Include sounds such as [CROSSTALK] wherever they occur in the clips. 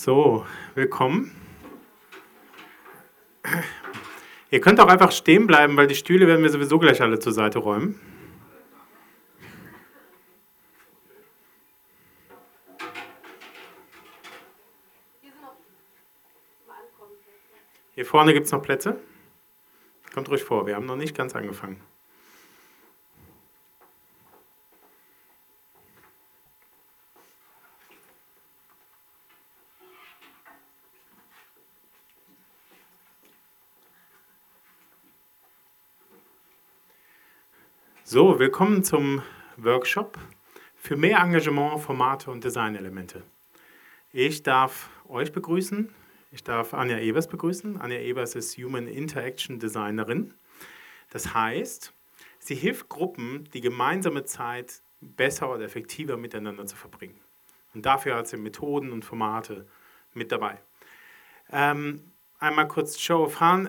So, willkommen. Ihr könnt auch einfach stehen bleiben, weil die Stühle werden wir sowieso gleich alle zur Seite räumen. Hier vorne gibt es noch Plätze. Kommt ruhig vor, wir haben noch nicht ganz angefangen. So, willkommen zum Workshop für mehr Engagement, Formate und Designelemente. Ich darf euch begrüßen. Ich darf Anja Ebers begrüßen. Anja Ebers ist Human Interaction Designerin. Das heißt, sie hilft Gruppen, die gemeinsame Zeit besser oder effektiver miteinander zu verbringen. Und dafür hat sie Methoden und Formate mit dabei. Ähm, einmal kurz Show of Hand.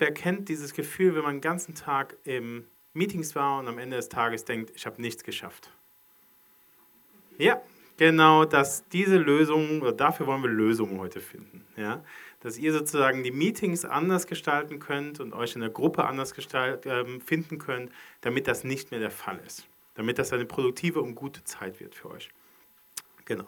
Wer kennt dieses Gefühl, wenn man den ganzen Tag im Meetings war und am Ende des Tages denkt, ich habe nichts geschafft. Ja, genau, dass diese Lösung, oder dafür wollen wir Lösungen heute finden. Ja? Dass ihr sozusagen die Meetings anders gestalten könnt und euch in der Gruppe anders gestalt, äh, finden könnt, damit das nicht mehr der Fall ist. Damit das eine produktive und gute Zeit wird für euch. Genau.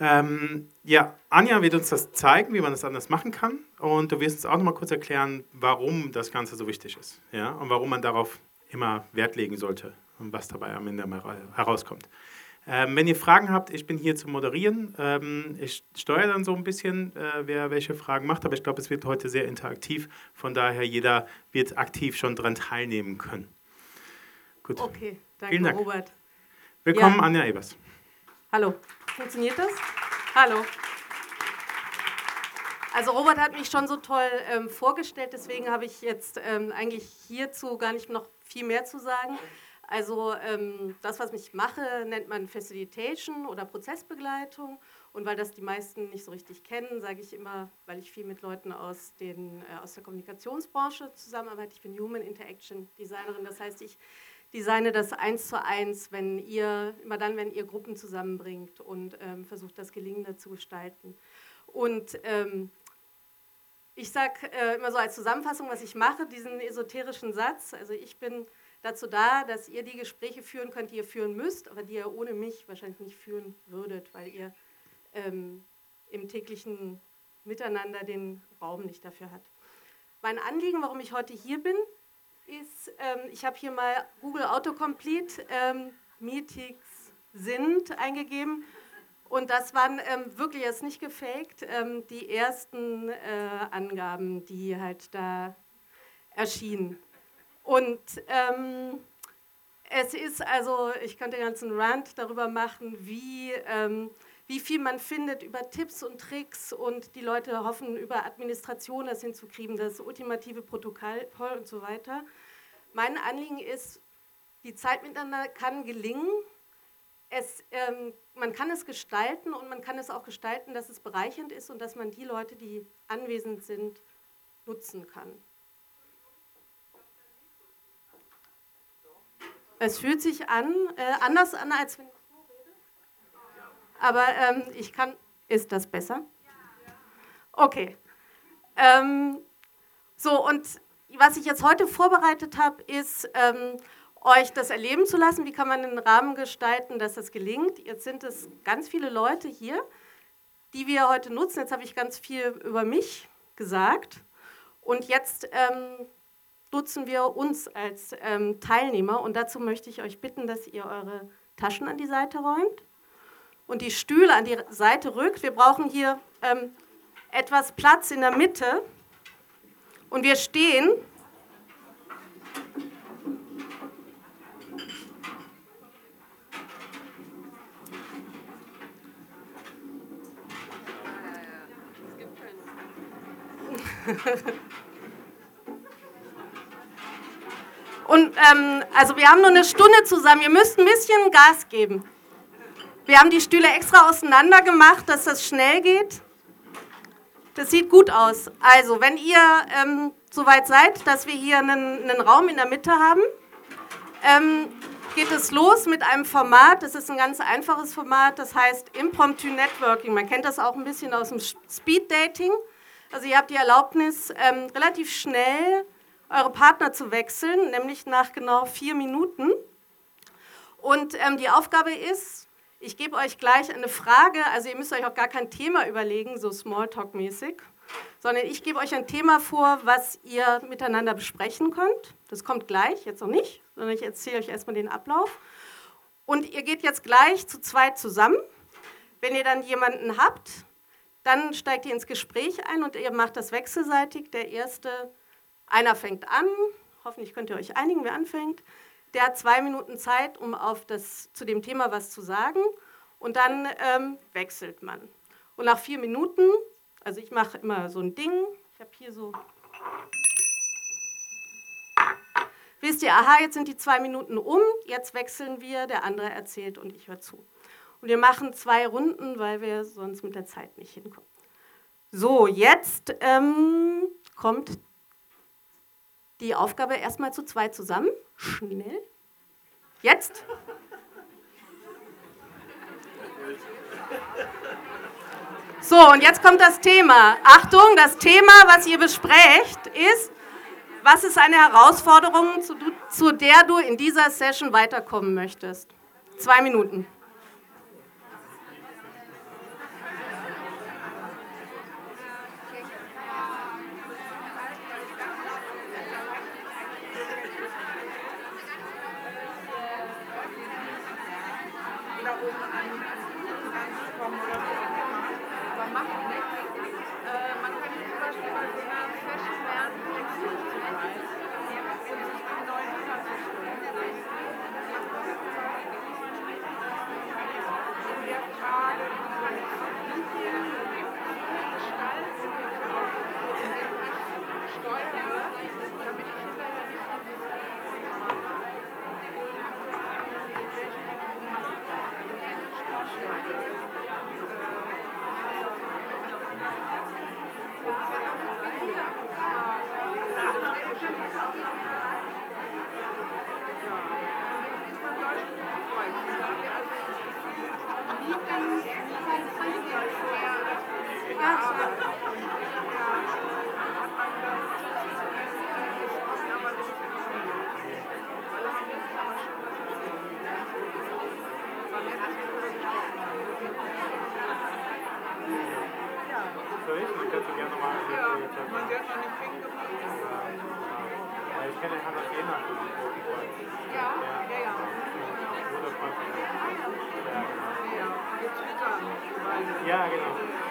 Ähm, ja, Anja wird uns das zeigen, wie man das anders machen kann. Und du wirst uns auch noch mal kurz erklären, warum das Ganze so wichtig ist. Ja? Und warum man darauf immer Wert legen sollte und was dabei am Ende herauskommt. Ähm, wenn ihr Fragen habt, ich bin hier zu moderieren. Ähm, ich steuere dann so ein bisschen, äh, wer welche Fragen macht, aber ich glaube, es wird heute sehr interaktiv. Von daher, jeder wird aktiv schon daran teilnehmen können. Gut. Okay, danke, Dank. Robert. Willkommen, ja. Anja Ebers. Hallo. Funktioniert das? Hallo. Also Robert hat mich schon so toll ähm, vorgestellt, deswegen habe ich jetzt ähm, eigentlich hierzu gar nicht noch viel mehr zu sagen. Also ähm, das, was ich mache, nennt man Facilitation oder Prozessbegleitung. Und weil das die meisten nicht so richtig kennen, sage ich immer, weil ich viel mit Leuten aus, den, äh, aus der Kommunikationsbranche zusammenarbeite, ich bin Human Interaction Designerin. Das heißt, ich designe das eins zu eins, wenn ihr, immer dann, wenn ihr Gruppen zusammenbringt und ähm, versucht, das gelingender zu gestalten. Und ähm, ich sage äh, immer so als Zusammenfassung, was ich mache, diesen esoterischen Satz. Also ich bin dazu da, dass ihr die Gespräche führen könnt, die ihr führen müsst, aber die ihr ohne mich wahrscheinlich nicht führen würdet, weil ihr ähm, im täglichen Miteinander den Raum nicht dafür habt. Mein Anliegen, warum ich heute hier bin, ist, ähm, ich habe hier mal Google Autocomplete ähm, Meetings sind eingegeben und das waren ähm, wirklich jetzt nicht gefaked, ähm, die ersten äh, Angaben, die halt da erschienen. Und ähm, es ist also, ich könnte den ganzen Rant darüber machen, wie ähm, wie viel man findet über Tipps und Tricks und die Leute hoffen, über Administration das hinzukriegen, das ultimative Protokoll und so weiter. Mein Anliegen ist, die Zeit miteinander kann gelingen. Es, ähm, man kann es gestalten und man kann es auch gestalten, dass es bereichernd ist und dass man die Leute, die anwesend sind, nutzen kann. Es fühlt sich an, äh, anders an, als wenn aber ähm, ich kann. Ist das besser? Okay. Ähm, so, und was ich jetzt heute vorbereitet habe, ist, ähm, euch das erleben zu lassen. Wie kann man einen Rahmen gestalten, dass das gelingt? Jetzt sind es ganz viele Leute hier, die wir heute nutzen. Jetzt habe ich ganz viel über mich gesagt. Und jetzt ähm, nutzen wir uns als ähm, Teilnehmer. Und dazu möchte ich euch bitten, dass ihr eure Taschen an die Seite räumt und die Stühle an die Seite rückt. Wir brauchen hier ähm, etwas Platz in der Mitte. Und wir stehen. [LAUGHS] Und ähm, also wir haben nur eine Stunde zusammen. Ihr müsst ein bisschen Gas geben. Wir haben die Stühle extra auseinander gemacht, dass das schnell geht. Das sieht gut aus. Also, wenn ihr ähm, soweit seid, dass wir hier einen, einen, Raum in der Mitte haben, ähm, geht es los mit einem Format. Das ist ein ganz einfaches Format, das heißt Impromptu Networking. Man kennt das auch ein bisschen aus dem Speed Dating. Also ihr habt die Erlaubnis, ähm, relativ schnell eure Partner zu wechseln, nämlich nach genau vier Minuten. Und ähm, die Aufgabe ist, ich gebe euch gleich eine Frage, also ihr müsst euch auch gar kein Thema überlegen, so Smalltalk-mäßig, sondern ich gebe euch ein Thema vor, was ihr miteinander besprechen könnt. Das kommt gleich, jetzt noch nicht, sondern ich erzähle euch erstmal den Ablauf. Und ihr geht jetzt gleich zu zweit zusammen. Wenn ihr dann jemanden habt, dann steigt ihr ins Gespräch ein und ihr macht das wechselseitig. Der erste, einer fängt an, hoffentlich könnt ihr euch einigen, wer anfängt. Der hat zwei Minuten Zeit, um auf das, zu dem Thema was zu sagen. Und dann ähm, wechselt man. Und nach vier Minuten, also ich mache immer so ein Ding, ich habe hier so. Wisst ihr, aha, jetzt sind die zwei Minuten um, jetzt wechseln wir, der andere erzählt und ich höre zu. Und wir machen zwei Runden, weil wir sonst mit der Zeit nicht hinkommen. So, jetzt ähm, kommt die Aufgabe erstmal zu zwei zusammen. Schnell. Jetzt. So, und jetzt kommt das Thema. Achtung, das Thema, was ihr besprecht, ist, was ist eine Herausforderung, zu, zu der du in dieser Session weiterkommen möchtest? Zwei Minuten.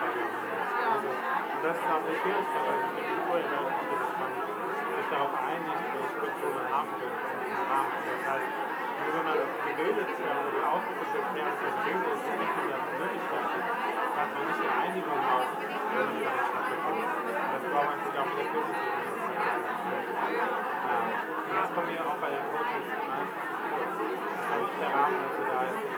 Also, das ist auch die Schwierigkeit, weil ich mir vorher gesagt habe, dass man sich darauf einigt, welche man haben will. Das heißt, nur wenn man gebildet oder die mehr als das Bild ist, die wichtig als Möglichkeit hat man nicht die Einigung auf, wenn man dann stattfindet. Das braucht man sich auch in der Bildungsebene. Ja. Das kommt mir auch bei den Coaches meistens vor. Das ist nicht der Rahmen dafür da ist,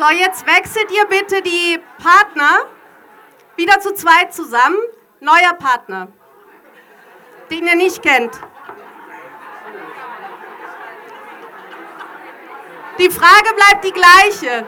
So, jetzt wechselt ihr bitte die Partner wieder zu zweit zusammen. Neuer Partner, den ihr nicht kennt. Die Frage bleibt die gleiche.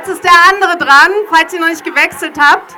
Jetzt ist der andere dran, falls ihr noch nicht gewechselt habt.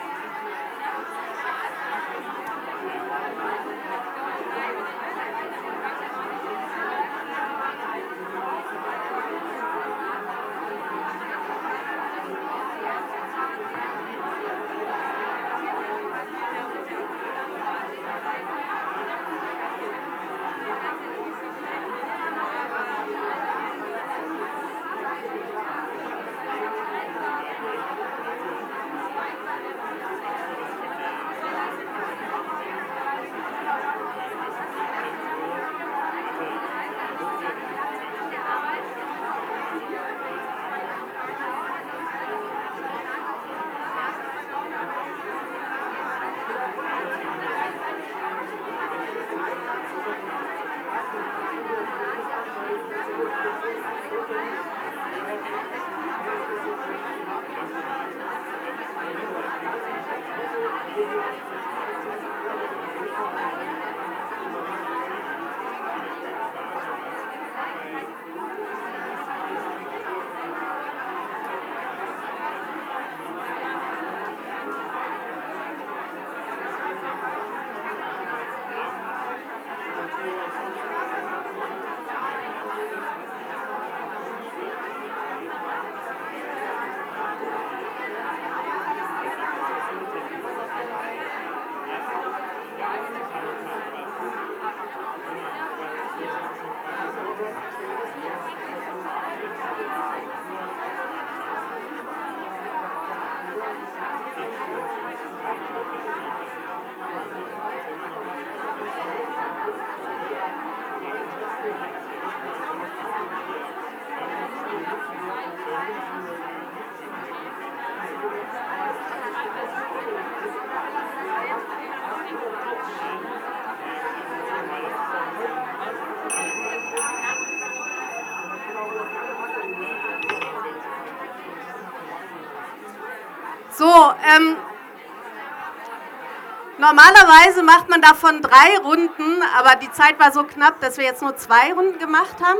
Macht man davon drei Runden, aber die Zeit war so knapp, dass wir jetzt nur zwei Runden gemacht haben.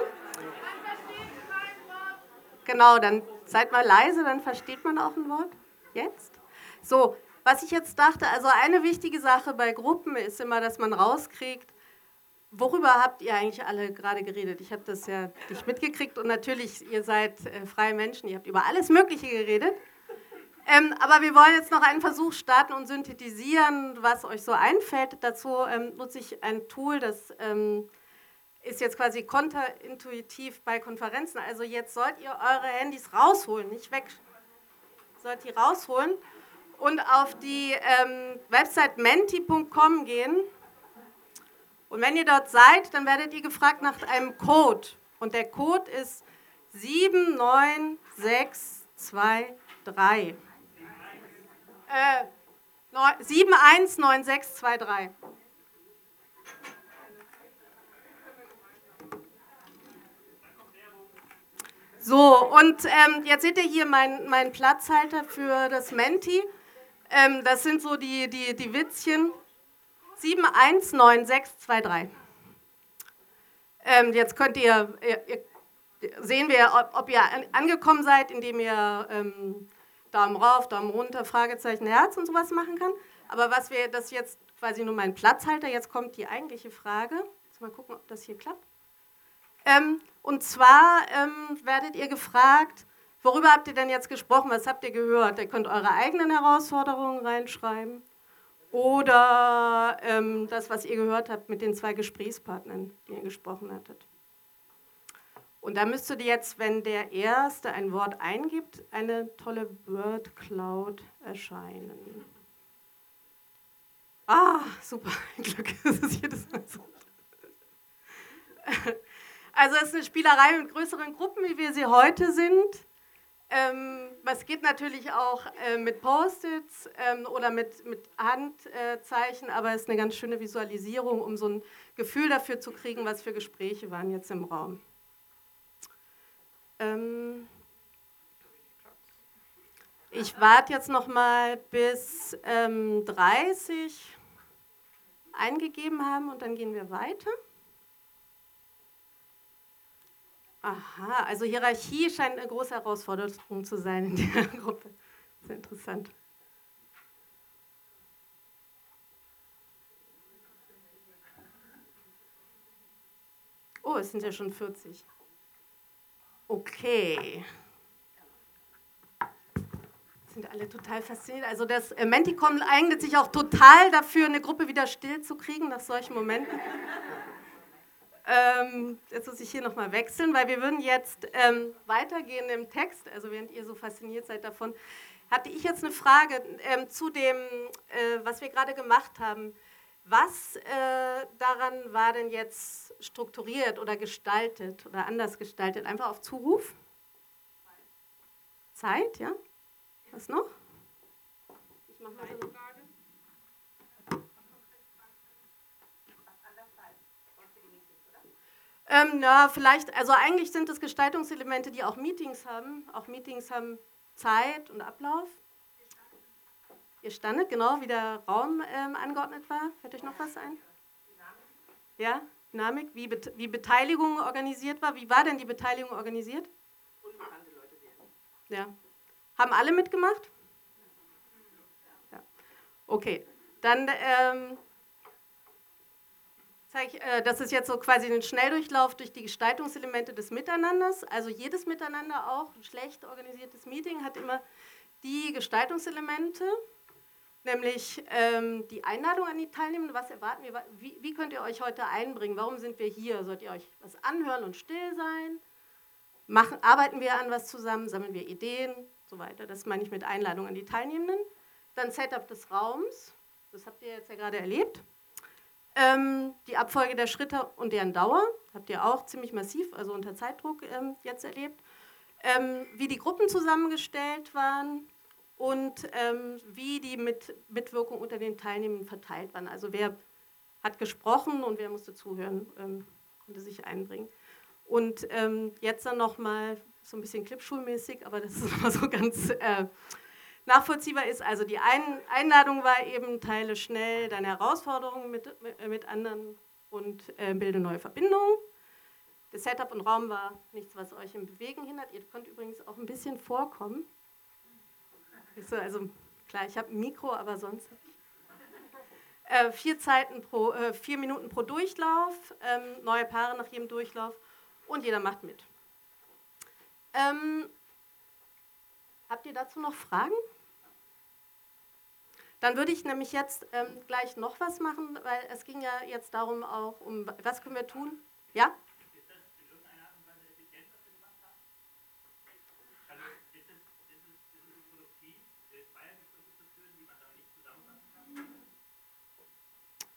Genau, dann seid mal leise, dann versteht man auch ein Wort. Jetzt? So, was ich jetzt dachte, also eine wichtige Sache bei Gruppen ist immer, dass man rauskriegt, worüber habt ihr eigentlich alle gerade geredet? Ich habe das ja nicht mitgekriegt und natürlich, ihr seid äh, freie Menschen, ihr habt über alles Mögliche geredet. Ähm, aber wir wollen jetzt noch einen Versuch starten und synthetisieren, was euch so einfällt. Dazu ähm, nutze ich ein Tool, das ähm, ist jetzt quasi konterintuitiv bei Konferenzen. Also jetzt sollt ihr eure Handys rausholen, nicht weg. Sollt ihr rausholen und auf die ähm, Website menti.com gehen. Und wenn ihr dort seid, dann werdet ihr gefragt nach einem Code. Und der Code ist 79623. Äh, 719623. So, und ähm, jetzt seht ihr hier meinen mein Platzhalter für das Menti. Ähm, das sind so die, die, die Witzchen. 719623. Ähm, jetzt könnt ihr, ihr, ihr sehen wir, ob, ob, ihr angekommen seid, indem ihr ähm, Daumen rauf, Daumen runter, Fragezeichen, Herz und sowas machen kann. Aber was wir, das jetzt quasi nur mein Platzhalter, jetzt kommt die eigentliche Frage. Jetzt mal gucken, ob das hier klappt. Ähm, und zwar ähm, werdet ihr gefragt, worüber habt ihr denn jetzt gesprochen, was habt ihr gehört? Ihr könnt eure eigenen Herausforderungen reinschreiben oder ähm, das, was ihr gehört habt mit den zwei Gesprächspartnern, die ihr gesprochen hattet. Und da müsstet ihr jetzt, wenn der Erste ein Wort eingibt, eine tolle Word Cloud erscheinen. Ah, super, [LAUGHS] Glück, das ist jedes Mal so. [LAUGHS] Also es ist eine Spielerei mit größeren Gruppen, wie wir sie heute sind. Ähm, es geht natürlich auch äh, mit Post-its ähm, oder mit, mit Handzeichen, äh, aber es ist eine ganz schöne Visualisierung, um so ein Gefühl dafür zu kriegen, was für Gespräche waren jetzt im Raum. Ähm ich warte jetzt noch mal bis 30 ähm, eingegeben haben und dann gehen wir weiter. Aha, also Hierarchie scheint eine große Herausforderung zu sein in der [LAUGHS] Gruppe. Sehr interessant. Oh, es sind ja schon 40. Okay. Sind alle total fasziniert. Also das äh, Menticom eignet sich auch total dafür, eine Gruppe wieder still zu kriegen nach solchen Momenten. Ähm, jetzt muss ich hier nochmal wechseln, weil wir würden jetzt ähm, weitergehen im Text, also während ihr so fasziniert seid davon, hatte ich jetzt eine Frage ähm, zu dem, äh, was wir gerade gemacht haben. Was äh, daran war denn jetzt strukturiert oder gestaltet oder anders gestaltet? Einfach auf Zuruf? Zeit, ja? Was noch? Ich mache mal so eine Ähm, na, vielleicht, also eigentlich sind es Gestaltungselemente, die auch Meetings haben. Auch Meetings haben Zeit und Ablauf. Ihr standet, genau, wie der Raum ähm, angeordnet war. Fällt euch noch was ein? Ja, Dynamik, wie, Bet wie Beteiligung organisiert war. Wie war denn die Beteiligung organisiert? Unbekannte Leute wählen. Ja. Haben alle mitgemacht? Ja. Okay, dann ähm, äh, das ist jetzt so quasi ein Schnelldurchlauf durch die Gestaltungselemente des Miteinanders. Also jedes Miteinander, auch ein schlecht organisiertes Meeting, hat immer die Gestaltungselemente, nämlich ähm, die Einladung an die Teilnehmenden. Was erwarten wir? Wie, wie, könnt ihr euch heute einbringen? Warum sind wir hier? Sollt ihr euch was anhören und still sein? Machen, arbeiten wir an was zusammen? Sammeln wir Ideen? So weiter. Das meine ich mit Einladung an die Teilnehmenden. Dann Setup des Raums. Das habt ihr jetzt ja gerade erlebt. Ähm, die Abfolge der Schritte und deren Dauer habt ihr auch ziemlich massiv, also unter Zeitdruck ähm, jetzt erlebt. Ähm, wie die Gruppen zusammengestellt waren und ähm, wie die Mit Mitwirkung unter den Teilnehmern verteilt waren. Also wer hat gesprochen und wer musste zuhören, ähm, konnte sich einbringen. Und ähm, jetzt dann nochmal so ein bisschen clipschulmäßig, aber das ist [LAUGHS] immer so ganz äh, nachvollziehbar ist. Also die Ein Einladung war eben, teile schnell deine Herausforderungen mit, mit, mit anderen und äh, bilde neue Verbindungen. Das Setup und Raum war nichts, was euch im Bewegen hindert. Ihr könnt übrigens auch ein bisschen vorkommen. Also klar, ich habe ein Mikro, aber sonst äh, vier, Zeiten pro, äh, vier Minuten pro Durchlauf, ähm, neue Paare nach jedem Durchlauf und jeder macht mit. Ähm, habt ihr dazu noch Fragen? Dann würde ich nämlich jetzt ähm, gleich noch was machen, weil es ging ja jetzt darum auch um, was können wir tun? Ja?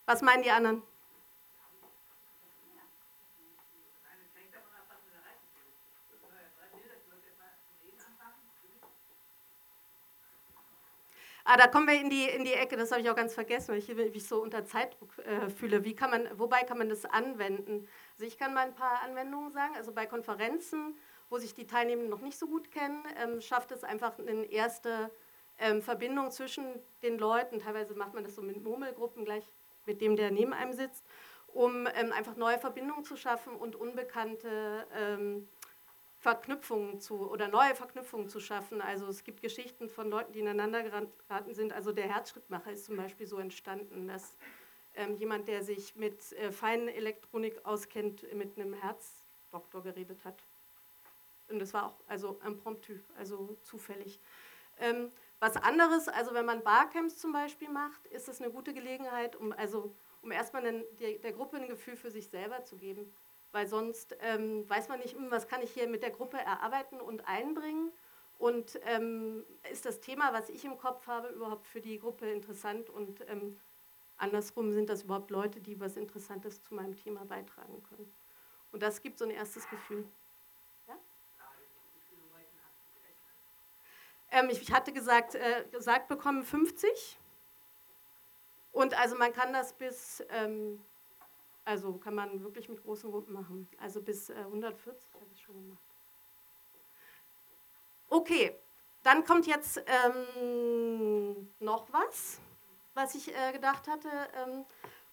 Was meinen die anderen? Ah, da kommen wir in die, in die Ecke, das habe ich auch ganz vergessen, weil ich mich so unter Zeitdruck äh, fühle. Wie kann man, wobei kann man das anwenden? Also ich kann mal ein paar Anwendungen sagen. Also bei Konferenzen, wo sich die Teilnehmenden noch nicht so gut kennen, ähm, schafft es einfach eine erste ähm, Verbindung zwischen den Leuten. Teilweise macht man das so mit Murmelgruppen gleich mit dem, der neben einem sitzt, um ähm, einfach neue Verbindungen zu schaffen und unbekannte ähm, Verknüpfungen zu oder neue Verknüpfungen zu schaffen. Also es gibt Geschichten von Leuten, die ineinander geraten sind. Also der Herzschrittmacher ist zum Beispiel so entstanden, dass ähm, jemand, der sich mit äh, feinen Elektronik auskennt, mit einem Herzdoktor geredet hat. Und das war auch also impromptu, also zufällig. Ähm, was anderes, also wenn man Barcamps zum Beispiel macht, ist es eine gute Gelegenheit, um, also, um erstmal einen, der, der, Gruppe ein Gefühl für sich selber zu geben. Weil sonst ähm, weiß man nicht, hm, was kann ich hier mit der Gruppe erarbeiten und einbringen. Und ähm, ist das Thema, was ich im Kopf habe, überhaupt für die Gruppe interessant? Und ähm, andersrum sind das überhaupt Leute, die was Interessantes zu meinem Thema beitragen können. Und das gibt so ein erstes Gefühl. Ähm, ich hatte gesagt, äh, gesagt bekommen 50. Und also man kann das bis, ähm, also kann man wirklich mit großen Gruppen machen. Also bis äh, 140 habe ich schon gemacht. Okay, dann kommt jetzt ähm, noch was, was ich äh, gedacht hatte, ähm,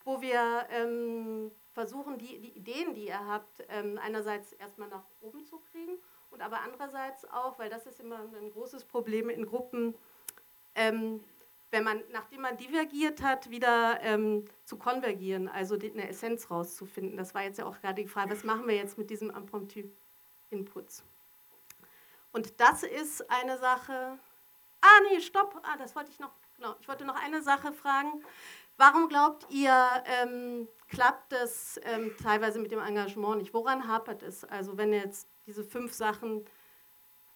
wo wir ähm, versuchen, die, die, Ideen, die ihr habt, ähm, einerseits erstmal nach oben zu kriegen und aber andererseits auch, weil das ist immer ein großes Problem in Gruppen, ähm, wenn man, nachdem man divergiert hat, wieder ähm, zu konvergieren, also eine Essenz rauszufinden. Das war jetzt ja auch gerade die Frage, was machen wir jetzt mit diesem Impromptu-Inputs? Und das ist eine Sache. Ah, nee, stopp. Ah, das wollte ich noch. Genau, ich wollte noch eine Sache fragen. Warum glaubt ihr, ähm, klappt es ähm, teilweise mit dem Engagement nicht? Woran hapert es? Also wenn jetzt diese fünf Sachen,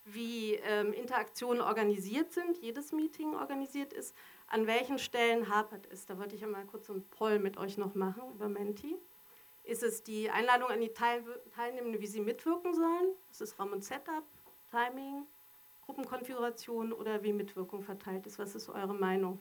wie ähm, Interaktionen organisiert sind, jedes Meeting organisiert ist, an welchen Stellen hapert es? Da wollte ich einmal kurz so einen Poll mit euch noch machen über Menti. Ist es die Einladung an die Teil Teilnehmenden, wie sie mitwirken sollen? Ist es Raum und Setup, Timing, Gruppenkonfiguration oder wie Mitwirkung verteilt ist? Was ist eure Meinung?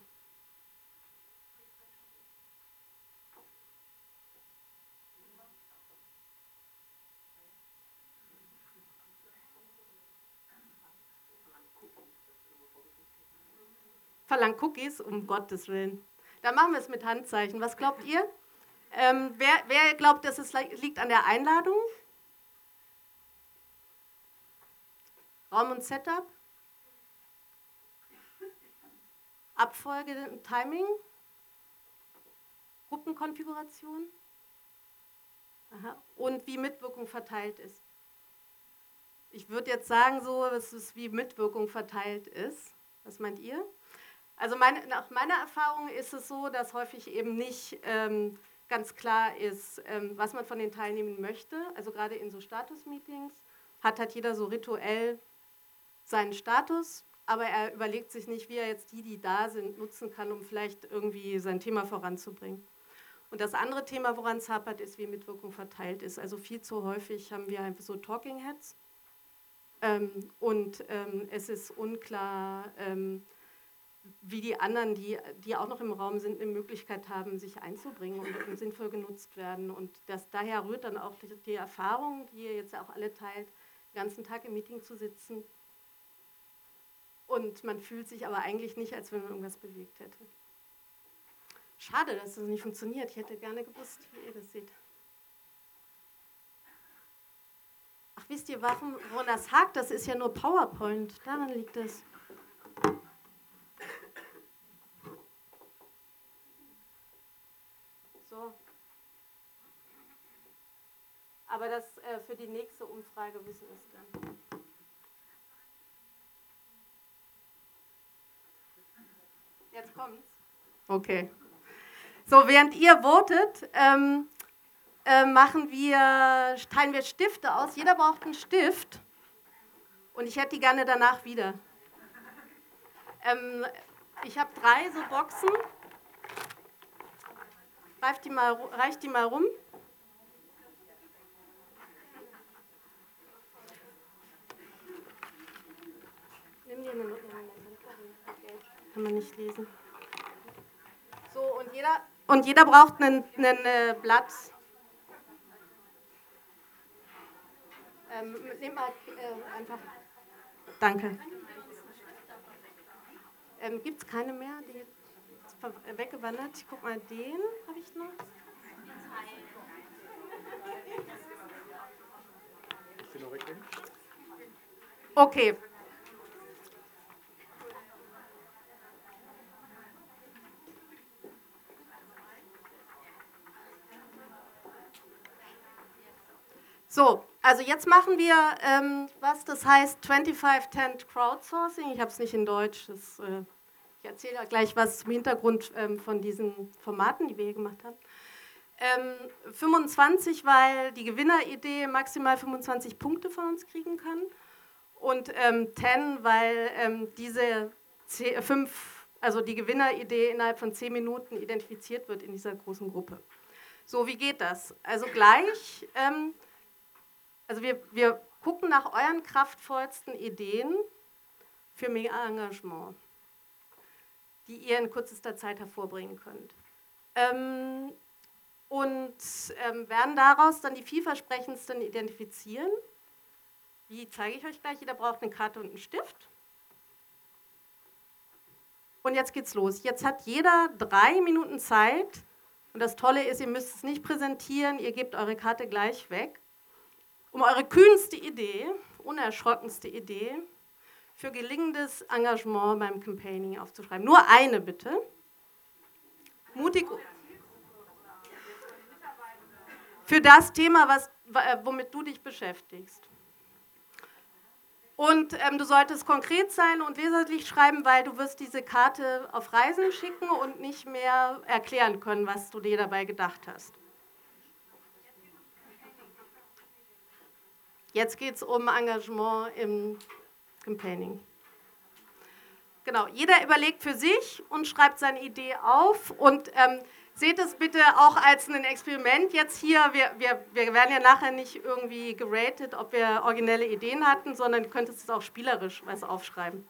Verlangt Cookies, um Gottes Willen. Dann machen wir es mit Handzeichen. Was glaubt ihr? Ähm, wer, wer glaubt, dass es liegt an der Einladung? Raum und Setup? Abfolge und Timing? Gruppenkonfiguration? Aha. Und wie Mitwirkung verteilt ist. Ich würde jetzt sagen, so, dass es wie Mitwirkung verteilt ist. Was meint ihr? Also meine, nach meiner Erfahrung ist es so, dass häufig eben nicht ähm, ganz klar ist, ähm, was man von den Teilnehmern möchte. Also gerade in so Status-Meetings hat halt jeder so rituell seinen Status, aber er überlegt sich nicht, wie er jetzt die, die da sind, nutzen kann, um vielleicht irgendwie sein Thema voranzubringen. Und das andere Thema, woran es hapert, ist, wie Mitwirkung verteilt ist. Also viel zu häufig haben wir einfach so Talking Heads. Ähm, und ähm, es ist unklar, ähm, wie die anderen, die, die auch noch im Raum sind, eine Möglichkeit haben, sich einzubringen und, und sinnvoll genutzt werden. Und das, daher rührt dann auch die, die Erfahrung, die ihr jetzt auch alle teilt, den ganzen Tag im Meeting zu sitzen. und man fühlt sich aber eigentlich nicht, als wenn man irgendwas bewegt hätte. Schade, dass das nicht funktioniert. Ich hätte gerne gewusst, wie ihr das seht. Ach, wisst ihr, warum, woran das hakt? Das ist ja nur PowerPoint. Daran liegt es. So. Aber das äh, für die nächste Umfrage wissen wir es dann. Jetzt kommt's. Okay. So, während ihr votet, ähm, äh, machen wir, teilen wir Stifte aus. Jeder braucht einen Stift. Und ich hätte die gerne danach wieder. Ähm, ich habe drei so Boxen. Reicht die mal, reicht die mal rum. Nimm dir eine Note. Kann man nicht lesen. So, und jeder, und jeder braucht ein äh, Blatt. Ähm, nimm mal äh, einfach. Danke. Ähm, Gibt es keine mehr? Die ist weggewandert. Ich guck mal, den habe ich noch. Okay. So, also jetzt machen wir, ähm, was das heißt, 2510 Crowdsourcing. Ich habe es nicht in Deutsch. Das, äh, ich erzähle gleich was zum Hintergrund ähm, von diesen Formaten, die wir hier gemacht haben. Ähm, 25, weil die Gewinneridee maximal 25 Punkte von uns kriegen kann. Und ähm, 10, weil ähm, diese 10, 5, also die Gewinneridee innerhalb von 10 Minuten identifiziert wird in dieser großen Gruppe. So, wie geht das? Also gleich ähm, also wir, wir gucken nach euren kraftvollsten Ideen für mehr Engagement, die ihr in kürzester Zeit hervorbringen könnt. Ähm, und ähm, werden daraus dann die vielversprechendsten identifizieren. Wie zeige ich euch gleich? Jeder braucht eine Karte und einen Stift. Und jetzt geht's los. Jetzt hat jeder drei Minuten Zeit. Und das Tolle ist, ihr müsst es nicht präsentieren, ihr gebt eure Karte gleich weg um eure kühnste Idee, unerschrockenste Idee für gelingendes Engagement beim Campaigning aufzuschreiben. Nur eine bitte. Mutig. Für das Thema, was, äh, womit du dich beschäftigst. Und ähm, du solltest konkret sein und leserlich schreiben, weil du wirst diese Karte auf Reisen schicken und nicht mehr erklären können, was du dir dabei gedacht hast. Jetzt geht es um Engagement im Campaigning. Genau, jeder überlegt für sich und schreibt seine Idee auf und ähm, seht es bitte auch als ein Experiment jetzt hier. Wir, wir, wir werden ja nachher nicht irgendwie geratet, ob wir originelle Ideen hatten, sondern könntest es auch spielerisch was aufschreiben.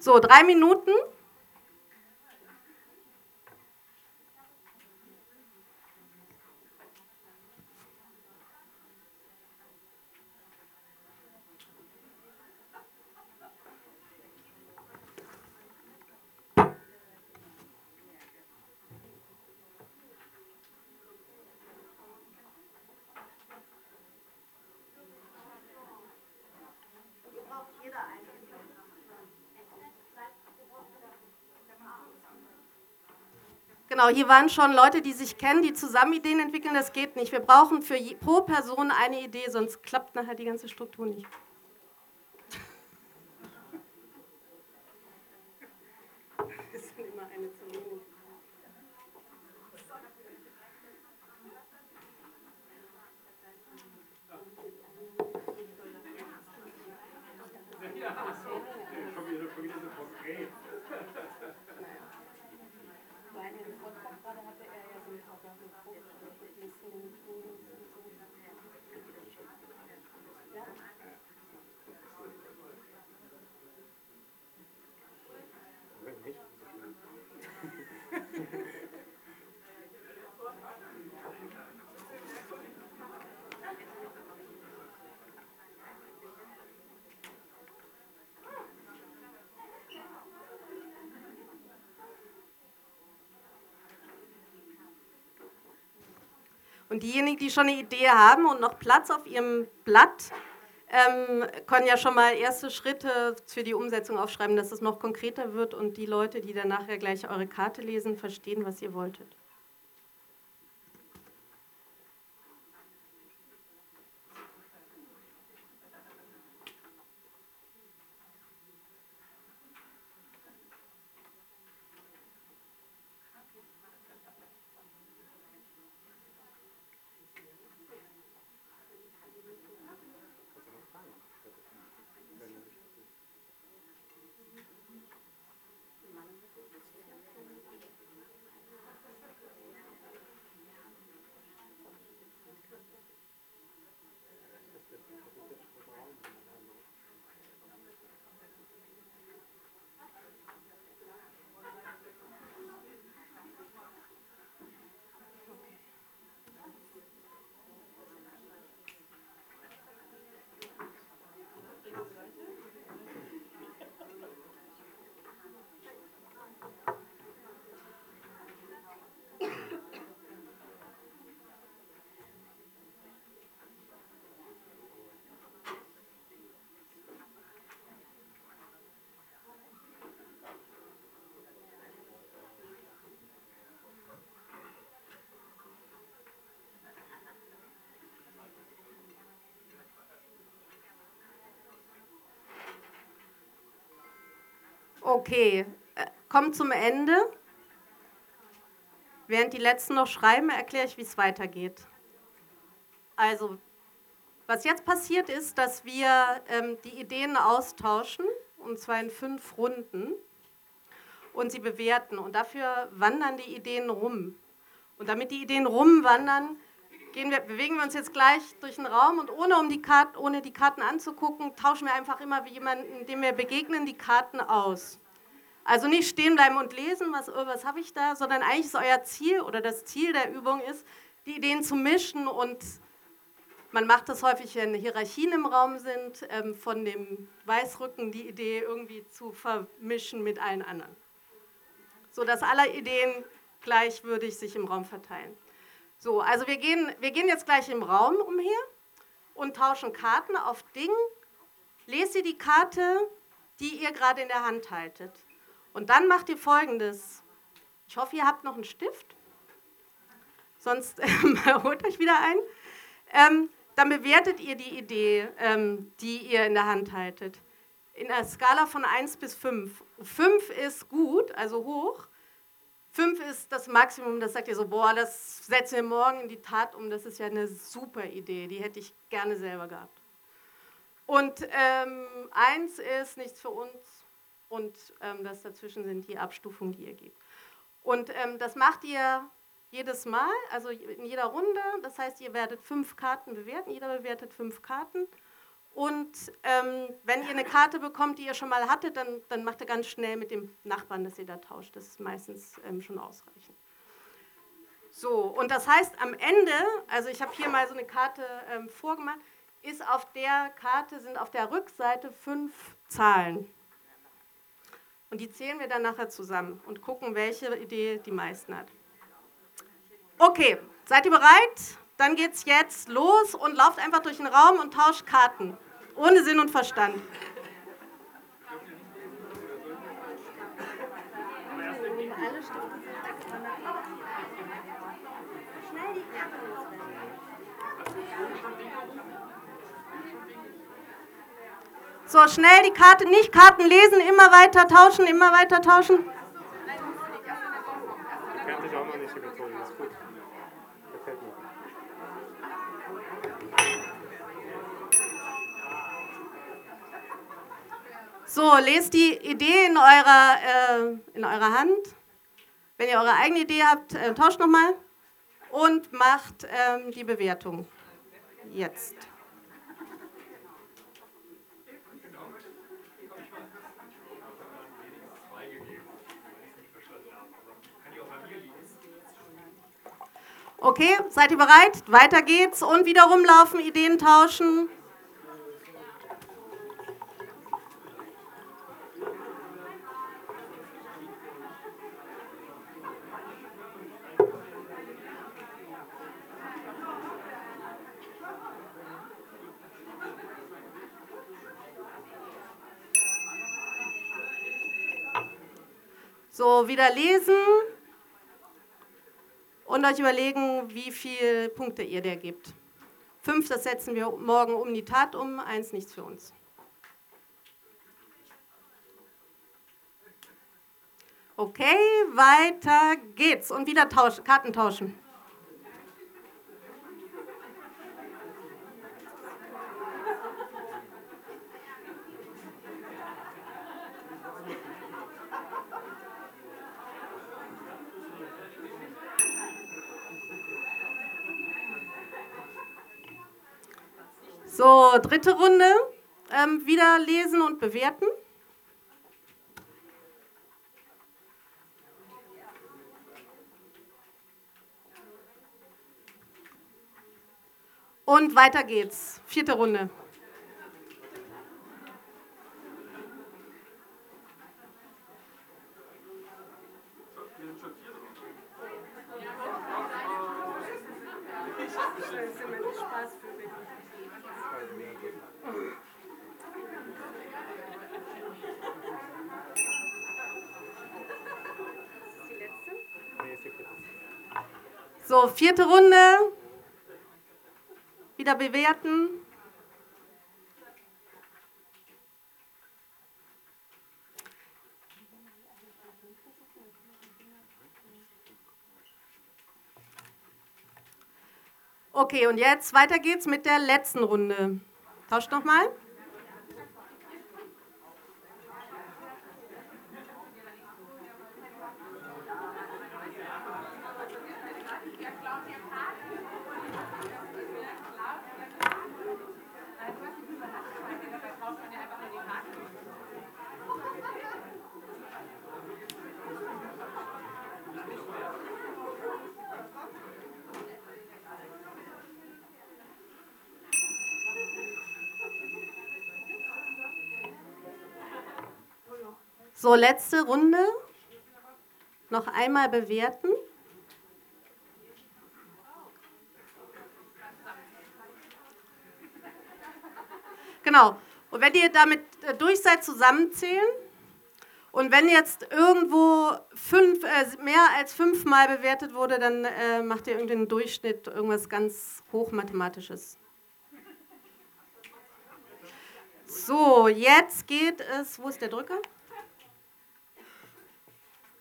So, drei Minuten. Genau, hier waren schon Leute, die sich kennen, die zusammen Ideen entwickeln. Das geht nicht. Wir brauchen für je, pro Person eine Idee, sonst klappt nachher die ganze Struktur nicht. [LAUGHS] Ja, so. Schon wieder, schon wieder so konkret. Und diejenigen, die schon eine Idee haben und noch Platz auf ihrem Blatt, ähm, können ja schon mal erste Schritte für die Umsetzung aufschreiben, dass es noch konkreter wird und die Leute, die dann nachher gleich eure Karte lesen, verstehen, was ihr wolltet. Okay, äh, kommt zum Ende. Während die letzten noch schreiben, erkläre ich, wie es weitergeht. Also, was jetzt passiert ist, dass wir ähm, die Ideen austauschen, und zwar in fünf Runden, und sie bewerten. Und dafür wandern die Ideen rum. Und damit die Ideen rumwandern, wir, bewegen wir uns jetzt gleich durch den Raum und ohne, um die Karten, ohne die Karten anzugucken, tauschen wir einfach immer wie jemanden, dem wir begegnen, die Karten aus. Also nicht stehen bleiben und lesen, was, oh, was habe ich da, sondern eigentlich ist euer Ziel oder das Ziel der Übung ist, die Ideen zu mischen und man macht das häufig, wenn Hierarchien im Raum sind, ähm, von dem Weißrücken die Idee irgendwie zu vermischen mit allen anderen. Sodass alle Ideen gleichwürdig sich im Raum verteilen. So, also wir gehen, wir gehen jetzt gleich im Raum umher und tauschen Karten auf Ding. Lest ihr die Karte, die ihr gerade in der Hand haltet. Und dann macht ihr folgendes. Ich hoffe, ihr habt noch einen Stift. Sonst [LAUGHS] äh, holt euch wieder ein. Ähm, dann bewertet ihr die Idee, ähm, die ihr in der Hand haltet. In einer Skala von 1 bis 5. 5 ist gut, also hoch. Fünf ist das Maximum, das sagt ihr so, boah, das setzen wir morgen in die Tat um, das ist ja eine super Idee, die hätte ich gerne selber gehabt. Und ähm, eins ist nichts für uns und ähm, das dazwischen sind die Abstufungen, die ihr gebt. Und ähm, das macht ihr jedes Mal, also in jeder Runde. Das heißt, ihr werdet fünf Karten bewerten, jeder bewertet fünf Karten. Und ähm, wenn ihr eine Karte bekommt, die ihr schon mal hattet, dann, dann macht ihr ganz schnell mit dem Nachbarn, dass ihr da tauscht. Das ist meistens ähm, schon ausreichend. So, und das heißt am Ende, also ich habe hier mal so eine Karte ähm, vorgemacht, ist auf der Karte, sind auf der Rückseite fünf Zahlen. Und die zählen wir dann nachher zusammen und gucken, welche Idee die meisten hat. Okay, seid ihr bereit? Dann geht's jetzt los und lauft einfach durch den Raum und tauscht Karten. Ohne Sinn und Verstand. So, schnell die Karte, nicht Karten lesen, immer weiter tauschen, immer weiter tauschen. Kennt sich auch noch nicht, die Methode, das ist gut. Gefällt mir. So, lest die Idee in eurer, äh, in eurer Hand. Wenn ihr eure eigene Idee habt, äh, tauscht nochmal und macht ähm, die Bewertung. Jetzt. Okay, seid ihr bereit? Weiter geht's und wieder rumlaufen, Ideen tauschen. So, wieder lesen und euch überlegen, wie viele Punkte ihr der gibt. Fünf, das setzen wir morgen um die Tat um, eins nichts für uns. Okay, weiter geht's. Und wieder tausch, Karten tauschen. So, dritte Runde. Ähm, wieder lesen und bewerten. Und weiter geht's. Vierte Runde. So, vierte Runde. Wieder bewerten. Okay, und jetzt weiter geht's mit der letzten Runde. Tauscht nochmal. So, letzte Runde. Noch einmal bewerten. Genau. Und wenn ihr damit äh, durch seid, zusammenzählen. Und wenn jetzt irgendwo fünf, äh, mehr als fünfmal bewertet wurde, dann äh, macht ihr irgendeinen Durchschnitt, irgendwas ganz Hochmathematisches. So, jetzt geht es. Wo ist der Drücker?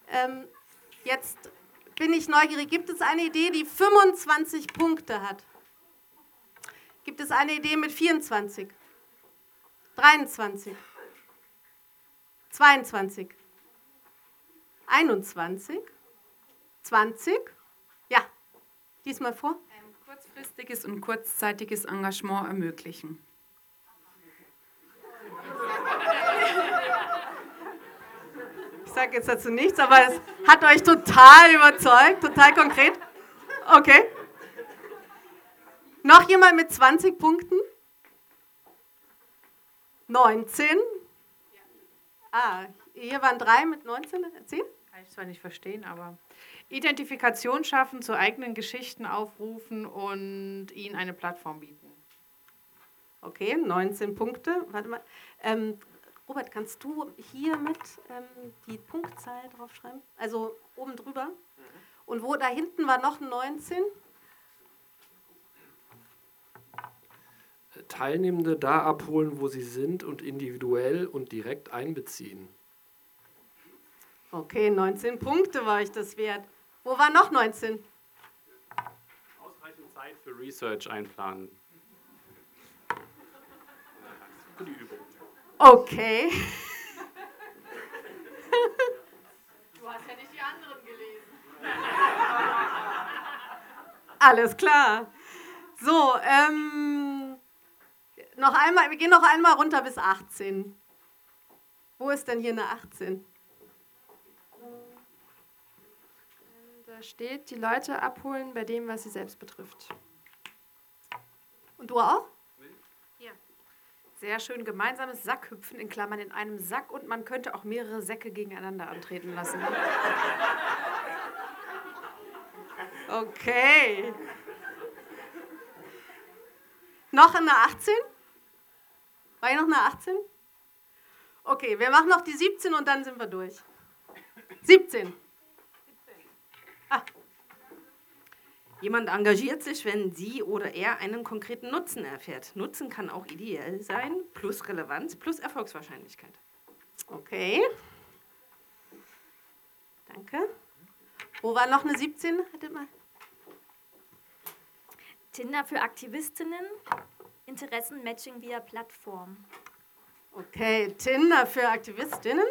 Ähm, jetzt bin ich neugierig. Gibt es eine Idee, die 25 Punkte hat? Gibt es eine Idee mit 24? 23? 22? 21? 20? Ja, diesmal vor. Ein kurzfristiges und kurzzeitiges Engagement ermöglichen. Sage jetzt dazu nichts, aber es hat euch total überzeugt, total konkret. Okay. Noch jemand mit 20 Punkten? 19? Ah, hier waren drei mit 19. Erzähl. Kann ich zwar nicht verstehen, aber Identifikation schaffen, zu eigenen Geschichten aufrufen und ihnen eine Plattform bieten. Okay, 19 Punkte. Warte mal. Ähm, Robert, kannst du hier mit ähm, die Punktzahl draufschreiben? Also oben drüber. Mhm. Und wo da hinten war noch ein 19? Teilnehmende da abholen, wo sie sind und individuell und direkt einbeziehen. Okay, 19 Punkte war ich das wert. Wo war noch 19? Ausreichend Zeit für Research einplanen. Für die Übung. Okay. Du hast ja nicht die anderen gelesen. Alles klar. So, ähm, noch einmal, wir gehen noch einmal runter bis 18. Wo ist denn hier eine 18? Da steht, die Leute abholen bei dem, was sie selbst betrifft. Und du auch? Sehr schön gemeinsames Sackhüpfen in Klammern in einem Sack und man könnte auch mehrere Säcke gegeneinander antreten lassen. Okay. Noch eine 18? War hier noch eine 18? Okay, wir machen noch die 17 und dann sind wir durch. 17. Jemand engagiert sich, wenn sie oder er einen konkreten Nutzen erfährt. Nutzen kann auch ideell sein, plus Relevanz, plus Erfolgswahrscheinlichkeit. Okay. Danke. Wo war noch eine 17? Hättet mal. Tinder für Aktivistinnen, Interessenmatching via Plattform. Okay, Tinder für Aktivistinnen.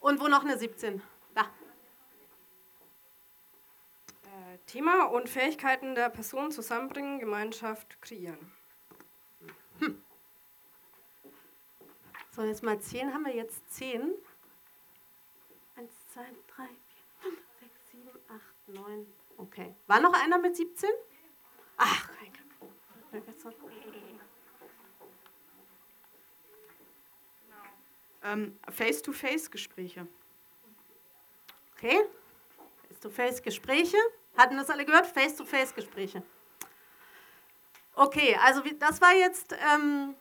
Und wo noch eine 17? Da. Äh, Thema und Fähigkeiten der Person zusammenbringen, Gemeinschaft kreieren. So, jetzt mal 10 haben wir jetzt 10. 1, 2, 3, 4, 5, 6, 7, 8, 9. Okay. War noch einer mit 17? Ach, kein Ähm, Face-to-Face-Gespräche. Okay. Face-to-Face-Gespräche. Hatten das alle gehört? Face-to-Face-Gespräche. Okay, also das war jetzt ähm,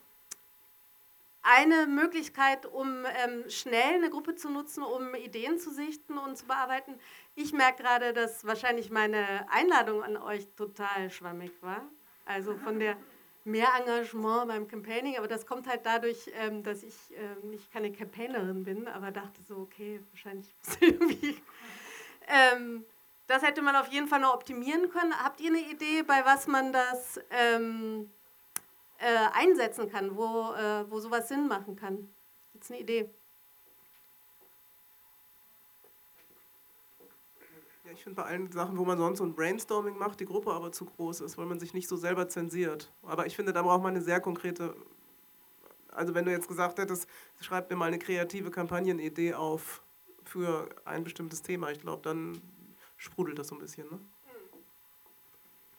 eine Möglichkeit, um ähm, schnell eine Gruppe zu nutzen, um Ideen zu sichten und zu bearbeiten. Ich merke gerade, dass wahrscheinlich meine Einladung an euch total schwammig war. Also von der mehr Engagement beim Campaigning, aber das kommt halt dadurch, ähm, dass ich ähm, nicht keine Campaignerin bin, aber dachte so, okay, wahrscheinlich irgendwie. Ähm, das hätte man auf jeden Fall noch optimieren können. Habt ihr eine Idee, bei was man das ähm, äh, einsetzen kann, wo, äh, wo sowas Sinn machen kann? Gibt es eine Idee? Ja, ich finde bei allen Sachen, wo man sonst so ein Brainstorming macht, die Gruppe aber zu groß ist, weil man sich nicht so selber zensiert. Aber ich finde, da braucht man eine sehr konkrete. Also, wenn du jetzt gesagt hättest, schreib mir mal eine kreative Kampagnenidee auf für ein bestimmtes Thema, ich glaube, dann sprudelt das so ein bisschen. Ne?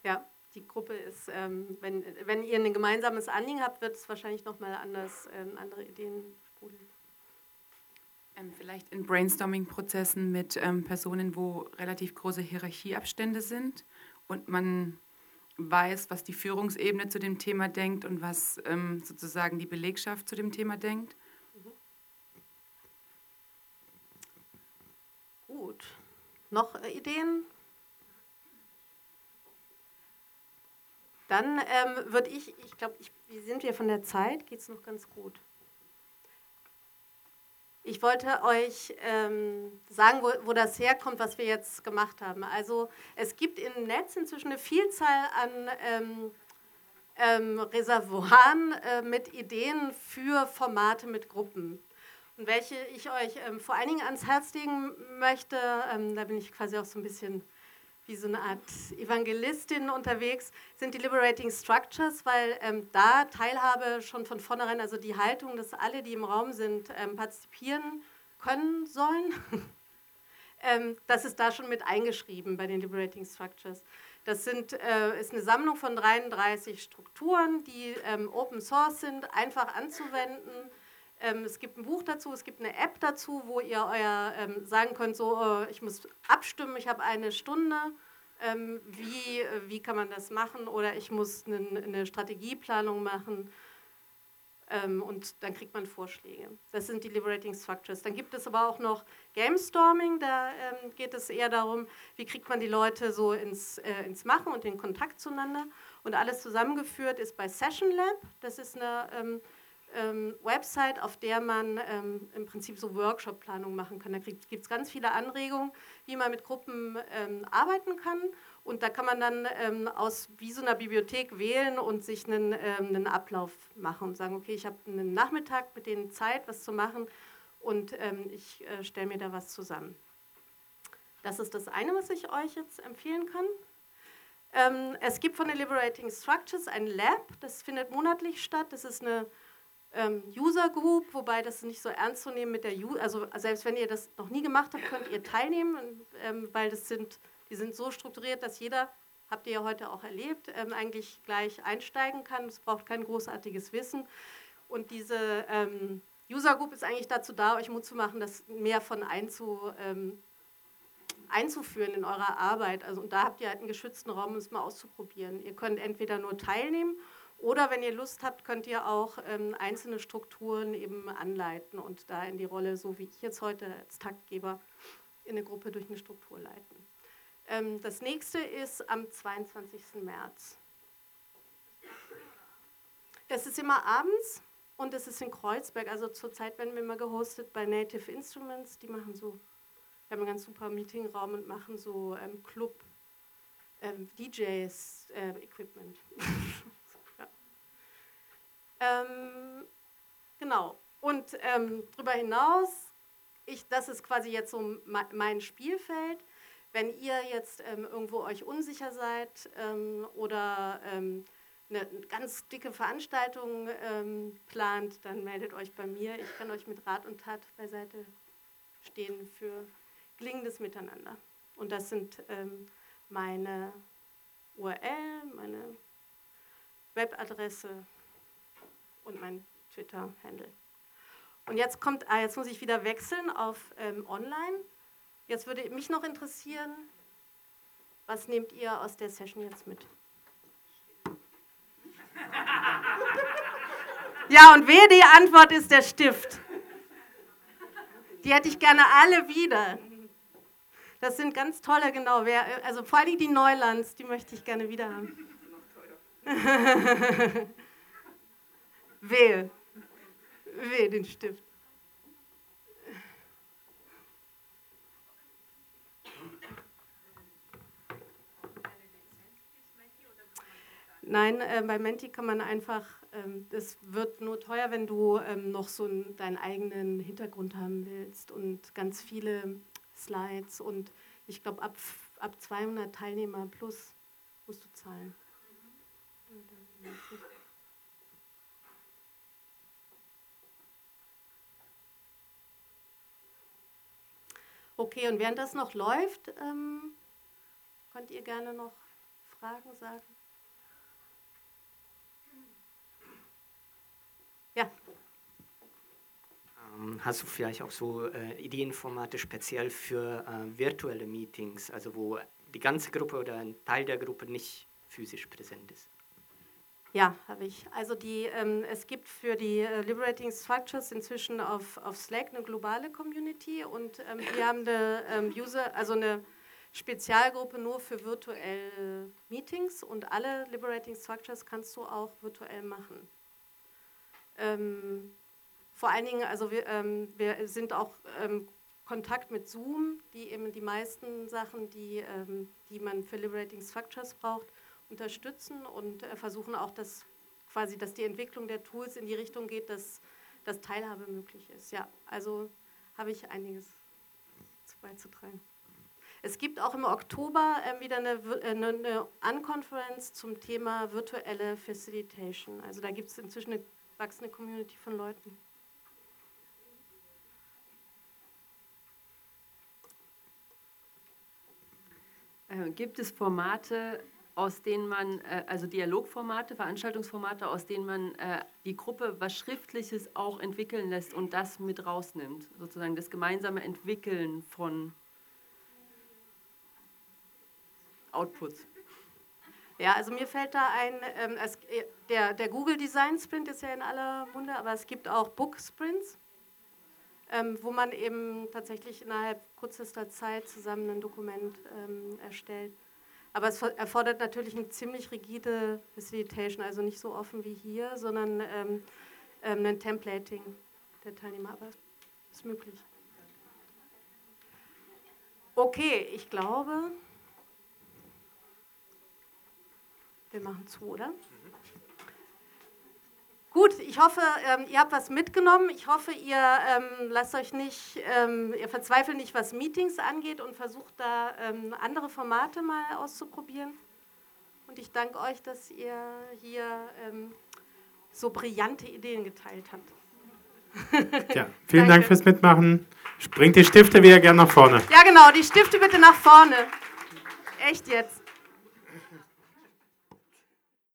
Ja, die Gruppe ist, ähm, wenn, wenn ihr ein gemeinsames Anliegen habt, wird es wahrscheinlich nochmal anders, ähm, andere Ideen sprudeln. Ähm, vielleicht in Brainstorming-Prozessen mit ähm, Personen, wo relativ große Hierarchieabstände sind und man weiß, was die Führungsebene zu dem Thema denkt und was ähm, sozusagen die Belegschaft zu dem Thema denkt. Gut. Noch äh, Ideen? Dann ähm, würde ich, ich glaube, wie sind wir von der Zeit? Geht es noch ganz gut? Ich wollte euch ähm, sagen, wo, wo das herkommt, was wir jetzt gemacht haben. Also es gibt im Netz inzwischen eine Vielzahl an ähm, ähm, Reservoiren äh, mit Ideen für Formate mit Gruppen. Welche ich euch ähm, vor allen Dingen ans Herz legen möchte, ähm, da bin ich quasi auch so ein bisschen wie so eine Art Evangelistin unterwegs, sind die Liberating Structures, weil ähm, da Teilhabe schon von vornherein, also die Haltung, dass alle, die im Raum sind, ähm, partizipieren können sollen, [LAUGHS] ähm, das ist da schon mit eingeschrieben bei den Liberating Structures. Das sind, äh, ist eine Sammlung von 33 Strukturen, die ähm, Open Source sind, einfach anzuwenden. Ähm, es gibt ein Buch dazu, es gibt eine App dazu, wo ihr euer ähm, sagen könnt, so, äh, ich muss abstimmen, ich habe eine Stunde, ähm, wie, äh, wie kann man das machen oder ich muss eine, eine Strategieplanung machen ähm, und dann kriegt man Vorschläge. Das sind die Liberating Structures. Dann gibt es aber auch noch Game Storming, da ähm, geht es eher darum, wie kriegt man die Leute so ins, äh, ins Machen und in Kontakt zueinander. Und alles zusammengeführt ist bei Session Lab. Das ist eine ähm, Website, auf der man ähm, im Prinzip so Workshop-Planung machen kann. Da gibt es ganz viele Anregungen, wie man mit Gruppen ähm, arbeiten kann. Und da kann man dann ähm, aus wie so einer Bibliothek wählen und sich einen, ähm, einen Ablauf machen und sagen, okay, ich habe einen Nachmittag mit denen Zeit, was zu machen und ähm, ich äh, stelle mir da was zusammen. Das ist das eine, was ich euch jetzt empfehlen kann. Es gibt von den Liberating Structures ein Lab, das findet monatlich statt. Das ist eine ähm, User Group, wobei das nicht so ernst zu nehmen mit der User, also selbst wenn ihr das noch nie gemacht habt, könnt ihr teilnehmen, ähm, weil das sind, die sind so strukturiert, dass jeder, habt ihr ja heute auch erlebt, ähm, eigentlich gleich einsteigen kann. Es braucht kein großartiges Wissen. Und diese ähm, User Group ist eigentlich dazu da, euch Mut zu machen, das mehr von einzu, ähm, einzuführen in eurer Arbeit. Also und da habt ihr halt einen geschützten Raum, um es mal auszuprobieren. Ihr könnt entweder nur teilnehmen Oder wenn ihr Lust habt, könnt ihr auch ähm, einzelne Strukturen eben anleiten und da in die Rolle, so wie ich jetzt heute als Taktgeber, in eine Gruppe durch eine Struktur leiten. Ähm, das nächste ist am 22. März. Das ist immer abends und es ist in Kreuzberg. Also zurzeit werden wir immer gehostet bei Native Instruments. Die machen so, wir haben einen ganz super Meetingraum und machen so ähm, Club ähm, DJs äh, Equipment. [LAUGHS] ähm, genau. Und ähm, darüber hinaus, ich, das ist quasi jetzt so mein Spielfeld. Wenn ihr jetzt ähm, irgendwo euch unsicher seid ähm, oder ähm, eine ganz dicke Veranstaltung ähm, plant, dann meldet euch bei mir. Ich kann euch mit Rat und Tat beiseite stehen für gelingendes Miteinander. Und das sind ähm, meine URL, meine Webadresse und mein Twitter-Handle. Und jetzt kommt, ah, jetzt muss ich wieder wechseln auf ähm, Online. Jetzt würde mich noch interessieren, was nehmt ihr aus der Session jetzt mit? [LAUGHS] Ja, und wer die Antwort ist der Stift. Die hätte ich gerne alle wieder. Das sind ganz tolle, genau. Wer, also vor allem die Neulands, die möchte ich gerne wieder haben. [LAUGHS] [LAUGHS] Wähl. Wähl den Stift. Nein, äh, bei Menti kann man einfach, ähm, es wird nur teuer, wenn du ähm, noch so einen, deinen eigenen Hintergrund haben willst und ganz viele Slides und ich glaube, ab, ab 200 Teilnehmer plus musst du zahlen. Okay, und während das noch läuft, ähm, könnt ihr gerne noch Fragen sagen. Ja. Ähm, hast du vielleicht auch so äh, Ideenformate speziell für äh, virtuelle Meetings, also wo die ganze Gruppe oder ein Teil der Gruppe nicht physisch präsent ist? Ja, habe ich. Also die, ähm, es gibt für die äh, Liberating Structures inzwischen auf, auf Slack eine globale Community und ähm, wir [LAUGHS] haben eine ähm, User, also eine Spezialgruppe nur für virtuelle Meetings und alle Liberating Structures kannst du auch virtuell machen. Ähm, vor allen Dingen, also wir, ähm, wir sind auch ähm, Kontakt mit Zoom, die eben die meisten Sachen, die, die man für Liberating Structures braucht, unterstützen und äh, versuchen auch, dass quasi, dass die Entwicklung der Tools in die Richtung geht, dass, dass Teilhabe möglich ist. Ja, also habe ich einiges beizutragen. Es gibt auch im Oktober äh, wieder eine, äh, eine, eine Unconference zum Thema virtuelle Facilitation. Also da gibt es inzwischen eine wachsende Community von Leuten. Äh, gibt es Formate, aus denen man, äh, also Dialogformate, Veranstaltungsformate, aus denen man äh, die Gruppe was Schriftliches auch entwickeln lässt und das mit rausnimmt? Sozusagen das gemeinsame Entwickeln von Outputs. Ja, also mir fällt da ein, ähm, es, der, der Google Design Sprint ist ja in aller Munde, aber es gibt auch Book Sprints ähm, wo man eben tatsächlich innerhalb kürzester Zeit zusammen ein Dokument ähm, erstellt. Aber es erfordert natürlich eine ziemlich rigide Facilitation, also nicht so offen wie hier, sondern ähm, ähm ein Templating der Teilnehmer. Aber es ist möglich. Okay, ich glaube, wir machen zu, oder? Gut, ich hoffe, ähm, ihr habt was mitgenommen. Ich hoffe, ihr ähm, lasst euch nicht, ähm, ihr verzweifelt nicht, was Meetings angeht und versucht da ähm, andere Formate mal auszuprobieren. Und ich danke euch, dass ihr hier ähm, so brillante Ideen geteilt habt. [LAUGHS] Ja, vielen Dank fürs Mitmachen. Springt die Stifte wieder gerne nach vorne. Ja, genau, die Stifte bitte nach vorne. Echt jetzt.